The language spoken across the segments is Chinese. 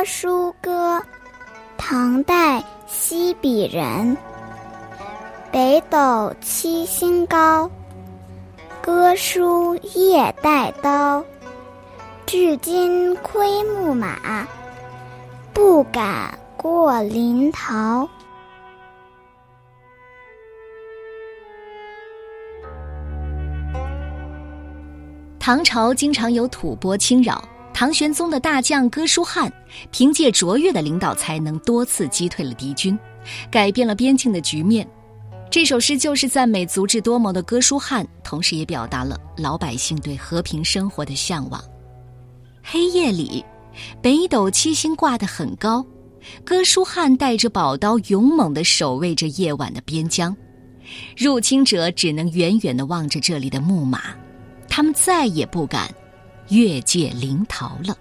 歌书歌，唐代西比人。北斗七星高，歌书夜带刀。至今窥牧马，不敢过临洮。唐朝经常有吐蕃侵扰，唐玄宗的大将哥舒翰凭借卓越的领导才能，多次击退了敌军，改变了边境的局面。这首诗就是赞美足智多谋的哥舒翰，同时也表达了老百姓对和平生活的向往。黑夜里，北斗七星挂得很高，哥舒翰带着宝刀，勇猛地守卫着夜晚的边疆，入侵者只能远远地望着这里的木马。他们再也不敢越界临洮了。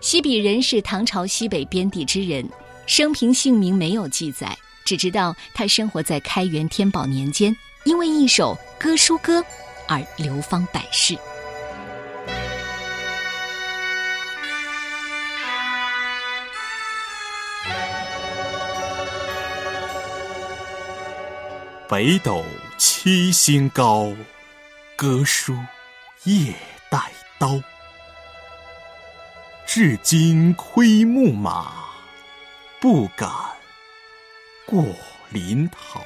西鄙人是唐朝西北边地之人，生平姓名没有记载，只知道他生活在开元天宝年间，因为一首《歌书歌》而流芳百世。北斗七星高。歌书夜带刀，至今窥牧马，不敢过临洮。